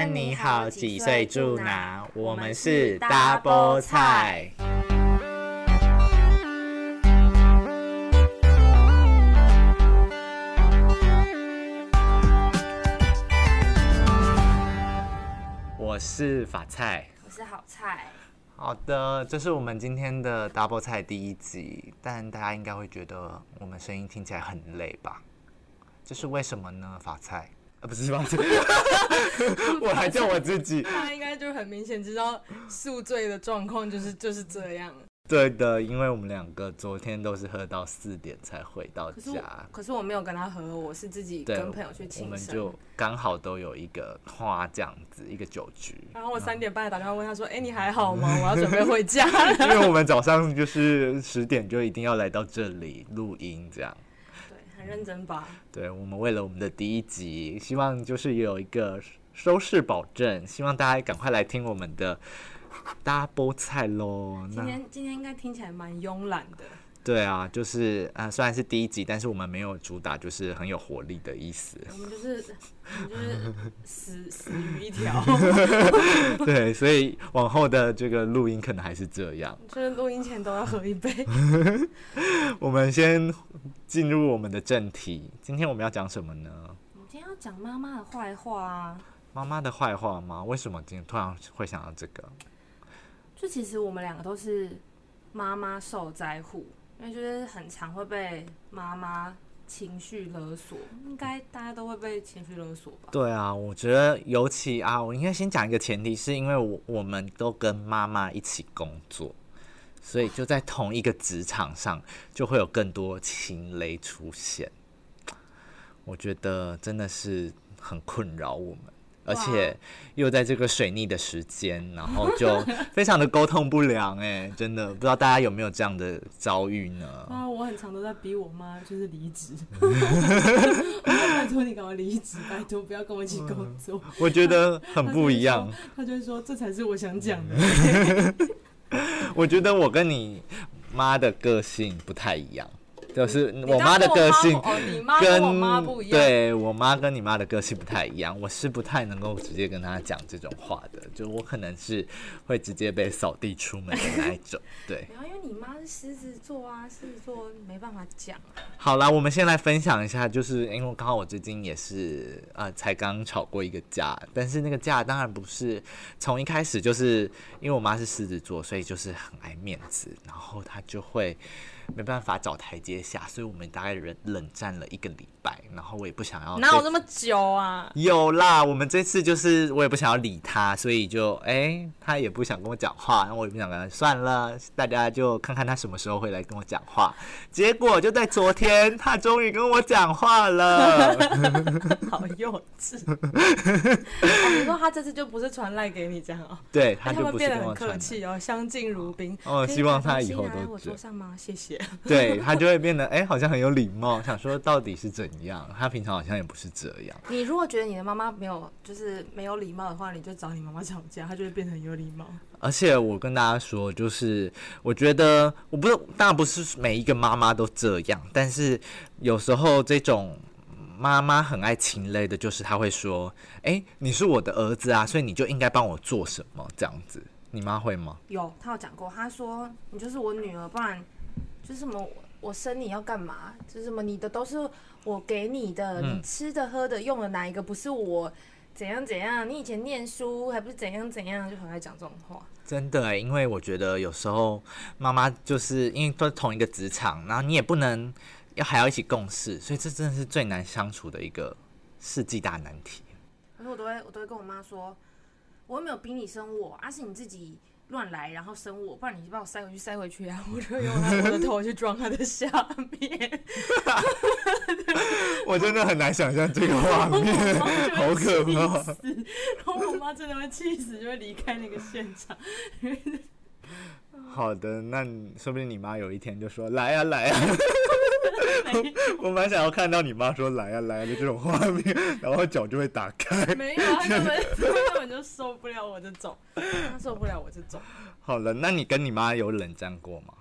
安你好，几岁住哪？我们是 Double 菜。我是法菜，我是好菜。好的，这是我们今天的 Double 菜第一集，但大家应该会觉得我们声音听起来很累吧？这是为什么呢？法菜。啊，不是吧？我还叫我自己。他应该就很明显知道宿醉的状况就是就是这样。对的，因为我们两个昨天都是喝到四点才回到家。可是，我没有跟他喝，我是自己跟朋友去庆生。我们就刚好都有一个花这样子一个酒局。然后我三点半打电话问他说：“哎、欸，你还好吗？我要准备 回家。”因为我们早上就是十点就一定要来到这里录音，这样。很认真吧？对，我们为了我们的第一集，希望就是有一个收视保证，希望大家赶快来听我们的 Double 菜喽。今天今天应该听起来蛮慵懒的。对啊，就是啊、呃，虽然是第一集，但是我们没有主打就是很有活力的意思。我们就是我们就是死死鱼一条。对，所以往后的这个录音可能还是这样。就是录音前都要喝一杯。我们先进入我们的正题，今天我们要讲什么呢？我们今天要讲妈妈的坏话啊。妈妈的坏话吗？为什么今天突然会想到这个？就其实我们两个都是妈妈受灾户。因为就是很常会被妈妈情绪勒索，应该大家都会被情绪勒索吧？对啊，我觉得尤其啊，我应该先讲一个前提，是因为我我们都跟妈妈一起工作，所以就在同一个职场上，就会有更多情雷出现。我觉得真的是很困扰我们。而且又在这个水逆的时间，然后就 非常的沟通不良哎、欸，真的不知道大家有没有这样的遭遇呢？啊，我很常都在逼我妈就是离职 拜托你赶快离职，拜托不要跟我一起工作。我觉得很不一样，他就会说，这才是我想讲的。我觉得我跟你妈的个性不太一样。就是我妈的个性跟对我妈跟你妈的个性不太一样，我是不太能够直接跟她讲这种话的，就我可能是会直接被扫地出门的那一种。对，然后因为你妈是狮子座啊，狮子座没办法讲。好啦，我们先来分享一下，就是因为刚好我最近也是呃才刚吵过一个架，但是那个架当然不是从一开始，就是因为我妈是狮子座，所以就是很爱面子，然后她就会。没办法找台阶下，所以我们大概冷冷战了一个礼拜，然后我也不想要。哪有这么久啊？有啦，我们这次就是我也不想要理他，所以就哎、欸，他也不想跟我讲话，然后我也不想跟他，算了，大家就看看他什么时候会来跟我讲话。结果就在昨天，他终于跟我讲话了，好幼稚。哦、你说他这次就不是传赖给你这样哦？对，他就不是变得很客气哦，相敬如宾。哦，希望他以后都。我桌上吗？谢谢。对，他就会变得哎、欸，好像很有礼貌，想说到底是怎样？他平常好像也不是这样。你如果觉得你的妈妈没有就是没有礼貌的话，你就找你妈妈吵架，她就会变成有礼貌。而且我跟大家说，就是我觉得我不是当然不是每一个妈妈都这样，但是有时候这种妈妈很爱情类的，就是她会说：“哎、欸，你是我的儿子啊，所以你就应该帮我做什么这样子。”你妈会吗？有，她有讲过，她说：“你就是我女儿，不然。”就是什么，我生你要干嘛？就是什么，你的都是我给你的，嗯、你吃的、喝的、用的，哪一个不是我怎样怎样？你以前念书还不是怎样怎样？就很爱讲这种话。真的，因为我觉得有时候妈妈就是因为都是同一个职场，然后你也不能要还要一起共事，所以这真的是最难相处的一个世纪大难题。可是我都会，我都会跟我妈说，我又没有逼你生我，而、啊、是你自己。乱来，然后生我，不然你就把我塞回去，塞回去啊！我就用我的头去撞他的下面。我真的很难想象这个画面，好可怕！然后我妈真的会气死，就会离开那个现场。好的，那说不定你妈有一天就说：“来呀、啊，来呀、啊！”我蛮想要看到你妈说“来呀、啊，来呀、啊”的这种画面，然后脚就会打开。没有，他根本根本就受不了我这种，他受不了我这种。好了，那你跟你妈有冷战过吗？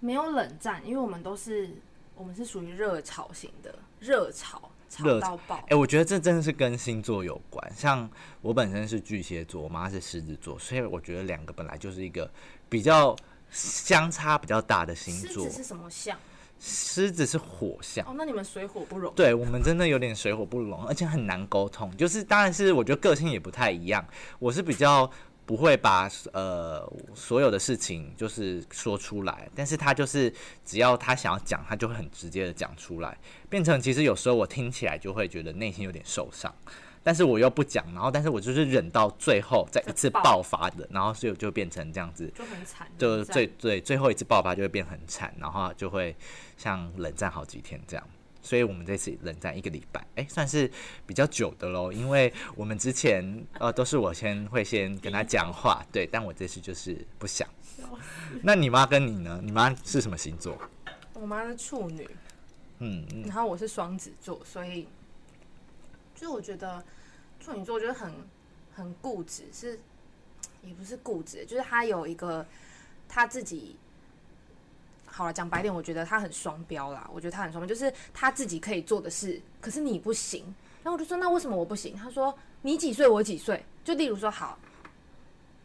没有冷战，因为我们都是我们是属于热吵型的，热吵吵到爆。哎、欸，我觉得这真的是跟星座有关，像我本身是巨蟹座，我妈是狮子座，所以我觉得两个本来就是一个比较相差比较大的星座。狮子是什么象？狮子是火象。哦，那你们水火不容。对，我们真的有点水火不容，而且很难沟通。就是当然是我觉得个性也不太一样，我是比较。不会把呃所有的事情就是说出来，但是他就是只要他想要讲，他就会很直接的讲出来，变成其实有时候我听起来就会觉得内心有点受伤，但是我又不讲，然后但是我就是忍到最后再一次爆发的，然后所以就变成这样子，就很惨，就最最最后一次爆发就会变很惨，然后就会像冷战好几天这样。所以我们这次冷战一个礼拜，哎、欸，算是比较久的喽。因为我们之前 呃都是我先会先跟他讲话，对，但我这次就是不想。那你妈跟你呢？你妈是什么星座？我妈是处女，嗯，然后我是双子座，所以就我觉得处女座我觉得很很固执，是也不是固执，就是他有一个他自己。好了，讲白点，我觉得他很双标啦。我觉得他很双标，就是他自己可以做的事，可是你不行。然后我就说，那为什么我不行？他说，你几岁，我几岁。就例如说，好，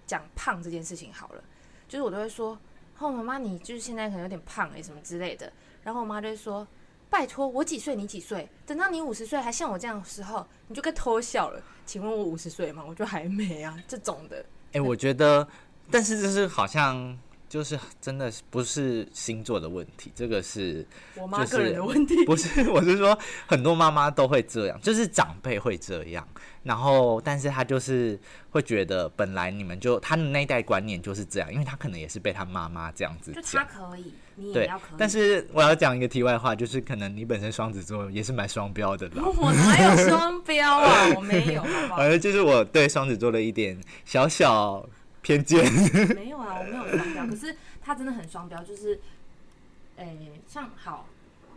讲胖这件事情好了，就是我都会说，哦，妈妈，你就是现在可能有点胖哎，什么之类的。然后我妈就会说，拜托，我几岁，你几岁？等到你五十岁还像我这样的时候，你就该偷笑了。请问我五十岁吗？我就还没啊，这种的。哎、欸，我觉得，但是就是好像。就是真的不是星座的问题，这个是我妈个人的问题。不是，我是说很多妈妈都会这样，就是长辈会这样。然后，但是他就是会觉得，本来你们就他的那一代观念就是这样，因为他可能也是被他妈妈这样子讲。就他可以，你也要可以。但是我要讲一个题外话，就是可能你本身双子座也是蛮双标的啦。我哪有双标啊？我没有，好不好？反正就是我对双子座的一点小小。偏见 没有啊，我没有双标，可是他真的很双标，就是，诶、像好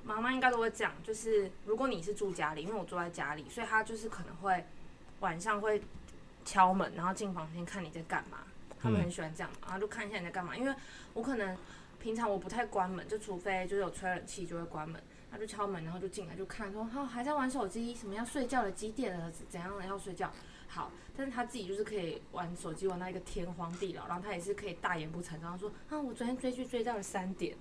妈妈应该都会讲，就是如果你是住家里，因为我住在家里，所以他就是可能会晚上会敲门，然后进房间看你在干嘛，他们很喜欢这样，然后就看一下你在干嘛，因为我可能平常我不太关门，就除非就是有吹冷气就会关门，他就敲门，然后就进来就看说，哦，还在玩手机，什么要睡觉了，几点了，怎样了，要睡觉。好，但是他自己就是可以玩手机玩到一个天荒地老，然后他也是可以大言不惭，然后说啊，我昨天追剧追到了三点，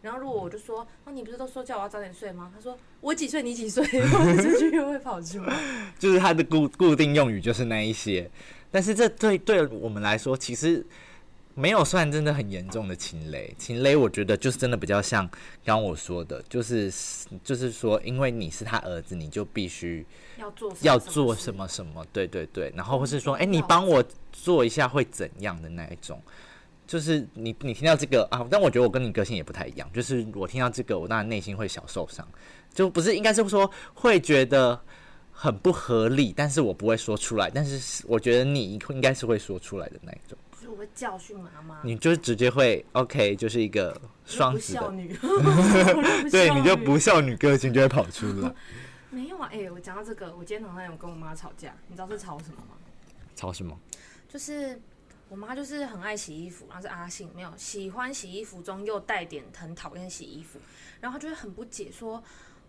然后如果我就说，啊，你不是都说叫我要早点睡吗？他说我几岁你几岁，我这句又会跑出来，就是他的固固定用语就是那一些，但是这对对我们来说其实。没有算真的很严重的情雷，情雷我觉得就是真的比较像刚刚我说的，就是就是说，因为你是他儿子，你就必须要做要做什么什么，对对对，然后或是说，哎，你帮我做一下会怎样的那一种，就是你你听到这个啊，但我觉得我跟你个性也不太一样，就是我听到这个，我当然内心会小受伤，就不是应该是说会觉得很不合理，但是我不会说出来，但是我觉得你应该是会说出来的那一种。我会教训妈妈，你就直接会 OK，就是一个双子的 女，对，你就不孝女个性就会跑出来。没有啊，哎、欸，我讲到这个，我今天早上有跟我妈吵架，你知道是吵什么吗？吵什么？就是我妈就是很爱洗衣服，然后是阿信，没有喜欢洗衣服中又带点很讨厌洗衣服，然后她就会很不解，说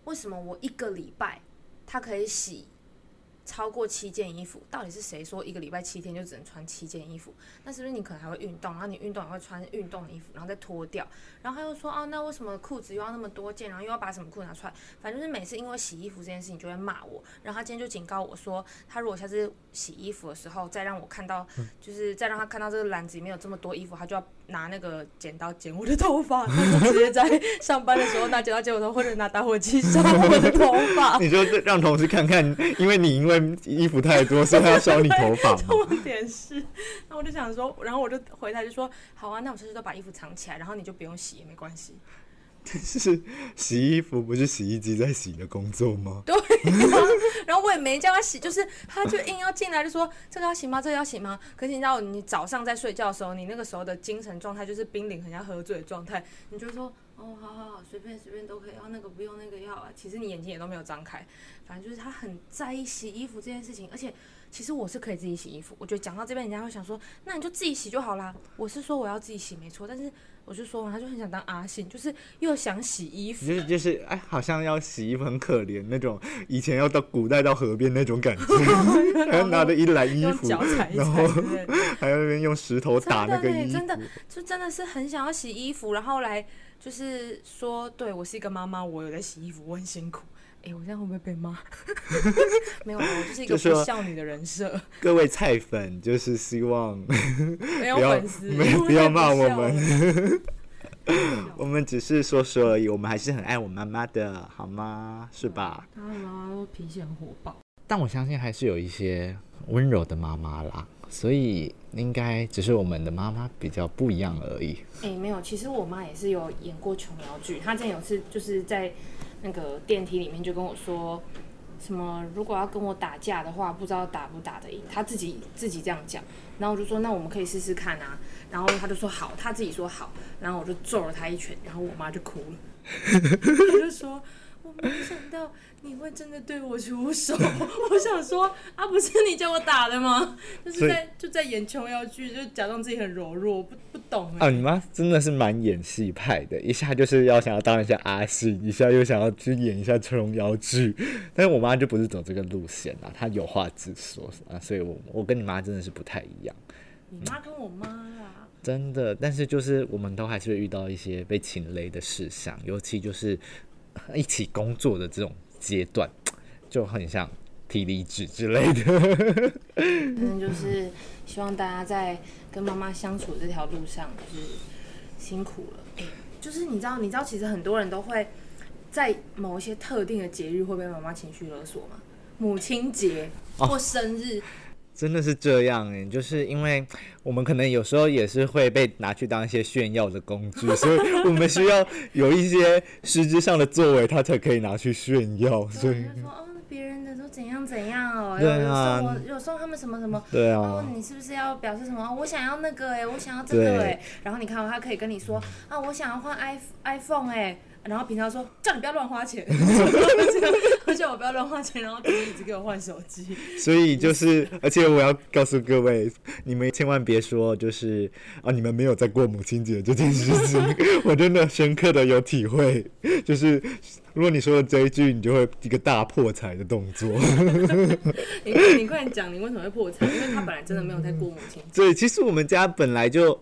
为什么我一个礼拜她可以洗。超过七件衣服，到底是谁说一个礼拜七天就只能穿七件衣服？那是不是你可能还会运动，然后你运动也会穿运动的衣服，然后再脱掉？然后他又说，哦，那为什么裤子又要那么多件，然后又要把什么裤拿出来？反正就是每次因为洗衣服这件事情就会骂我。然后他今天就警告我说，他如果下次洗衣服的时候再让我看到，就是再让他看到这个篮子里面有这么多衣服，他就要拿那个剪刀剪我的头发，他就直接在上班的时候拿剪刀剪我头，或者拿打火机烧我的头发。你就让同事看看，因为你因为。衣服太多，所以他要烧你头发。重点是，那我就想说，然后我就回他就说，好啊，那我下次都把衣服藏起来，然后你就不用洗也没关系。是洗衣服不是洗衣机在洗的工作吗？对。然后 我也没叫他洗，就是他就硬要进来就说这个要洗吗？这个要洗吗？可是你知道，你早上在睡觉的时候，你那个时候的精神状态就是濒临很像喝醉的状态，你就说哦，好好好，随便随便都可以，要那个不用那个要啊。其实你眼睛也都没有张开，反正就是他很在意洗衣服这件事情，而且。其实我是可以自己洗衣服，我觉得讲到这边，人家会想说，那你就自己洗就好啦。我是说我要自己洗没错，但是我就说完，他就很想当阿信，就是又想洗衣服，就是就是哎，好像要洗衣服很可怜那种，以前要到古代到河边那种感觉，还要拿着一篮衣服，然后 还要那边用石头打那个衣服，真的就真的是很想要洗衣服，然后来就是说，对我是一个妈妈，我有在洗衣服，我很辛苦。哎、欸，我这样会不会被骂？没有，我就是一个不孝女的人设。各位菜粉，就是希望 没有粉丝，没有不要骂我们。我们只是说说而已，我们还是很爱我妈妈的，好吗？是吧？他妈妈都脾气很火爆，但我相信还是有一些温柔的妈妈啦，所以应该只是我们的妈妈比较不一样而已。哎、欸，没有，其实我妈也是有演过琼瑶剧，她之前有次就是在。那个电梯里面就跟我说，什么如果要跟我打架的话，不知道打不打得赢。他自己自己这样讲，然后我就说那我们可以试试看啊。然后他就说好，他自己说好，然后我就揍了他一拳，然后我妈就哭了，我就说。我没想到你会真的对我出手，我想说啊，不是你叫我打的吗？就是在就在演琼瑶剧，就假装自己很柔弱，不不懂啊。你妈真的是蛮演戏派的，一下就是要想要当一下阿信，一下又想要去演一下琼瑶剧。但是我妈就不是走这个路线啊，她有话直说啊，所以我我跟你妈真的是不太一样。你妈跟我妈啊，真的，但是就是我们都还是会遇到一些被情雷的事项，尤其就是。一起工作的这种阶段，就很像提离职之类的。嗯，就是希望大家在跟妈妈相处这条路上，就是辛苦了。欸，就是你知道，你知道，其实很多人都会在某一些特定的节日会被妈妈情绪勒索吗？母亲节或生日。哦真的是这样哎，就是因为我们可能有时候也是会被拿去当一些炫耀的工具，所以我们需要有一些实质上的作为，他才可以拿去炫耀。所以说哦，别人的都怎样怎样哦，对啊，有送有送他们什么什么，对啊，哦，你是不是要表示什么？我想要那个哎，我想要这个哎，然后你看他可以跟你说啊，我想要换 i iPhone 哎。然后平常说叫你不要乱花钱，而且我不要乱花钱，然后一直给我换手机。所以就是，而且我要告诉各位，你们千万别说就是啊，你们没有在过母亲节这件事情，我真的深刻的有体会。就是如果你说了这一句，你就会一个大破财的动作。你你快点讲，你为什么会破财？因为他本来真的没有在过母亲节。对，其实我们家本来就。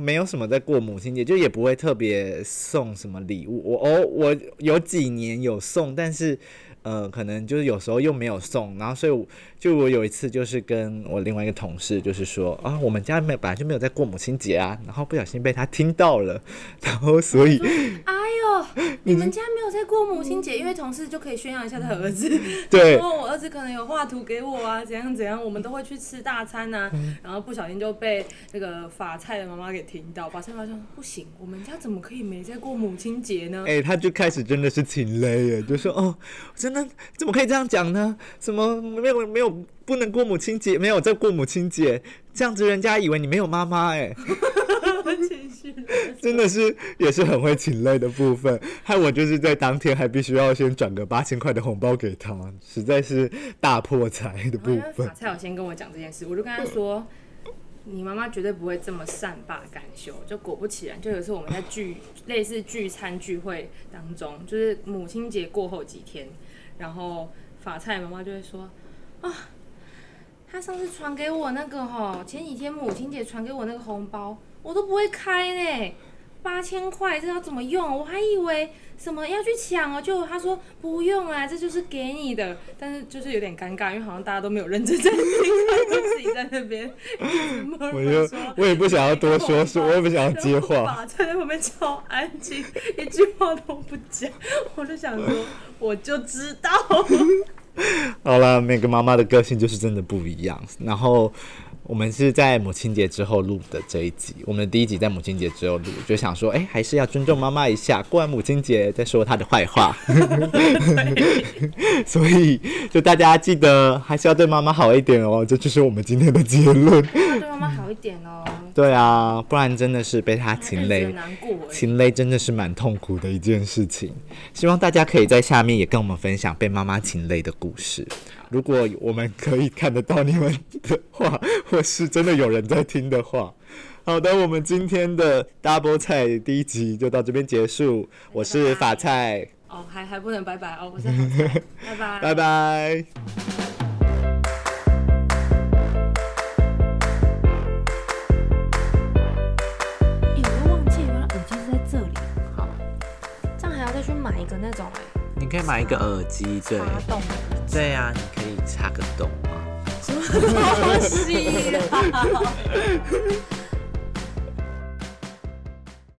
没有什么在过母亲节，就也不会特别送什么礼物。我哦，我有几年有送，但是呃，可能就是有时候又没有送。然后所以就我有一次就是跟我另外一个同事就是说啊，我们家没本来就没有在过母亲节啊，然后不小心被他听到了，然后所以哎呦。你们家没有在过母亲节，因为同事就可以宣扬一下他儿子。对，我 儿子可能有画图给我啊，怎样怎样，我们都会去吃大餐啊。然后不小心就被那个法菜的妈妈给听到，法菜妈妈说不行，我们家怎么可以没在过母亲节呢？哎、欸，他就开始真的是挺累耶，就说哦，真的怎么可以这样讲呢？什么没有没有不能过母亲节，没有在过母亲节，这样子人家以为你没有妈妈哎。真的是也是很会请累的部分，害我就是在当天还必须要先转个八千块的红包给他，实在是大破财的部分。法菜有先跟我讲这件事，我就跟他说，你妈妈绝对不会这么善罢甘休。就果不其然，就有一次我们在聚类似聚餐聚会当中，就是母亲节过后几天，然后法菜妈妈就会说啊，他上次传给我那个哈，前几天母亲节传给我那个红包。我都不会开呢，八千块这要怎么用？我还以为什么要去抢哦，就他说不用啊，这就是给你的。但是就是有点尴尬，因为好像大家都没有认真在听，就自己在那边。我就我也不想要多说，说我也不想要接话。法菜在旁边超安静，一句话都不讲。我就想说，我就知道。好了，每个妈妈的个性就是真的不一样。然后。我们是在母亲节之后录的这一集，我们的第一集在母亲节之后录，就想说，哎、欸，还是要尊重妈妈一下，过完母亲节再说她的坏话。所以，就大家记得还是要对妈妈好一点哦，这就是我们今天的结论。对妈妈好一点哦。对啊，不然真的是被他擒勒，擒勒真的是蛮痛苦的一件事情。希望大家可以在下面也跟我们分享被妈妈擒勒的故事。如果我们可以看得到你们的话，或是真的有人在听的话，好的，我们今天的 Double 菜第一集就到这边结束。我是法菜。哦，还还不能拜拜哦，我是法菜。拜拜。拜拜。可以买一个耳机，对。对呀、啊，你可以插个洞吗？什么东西啊？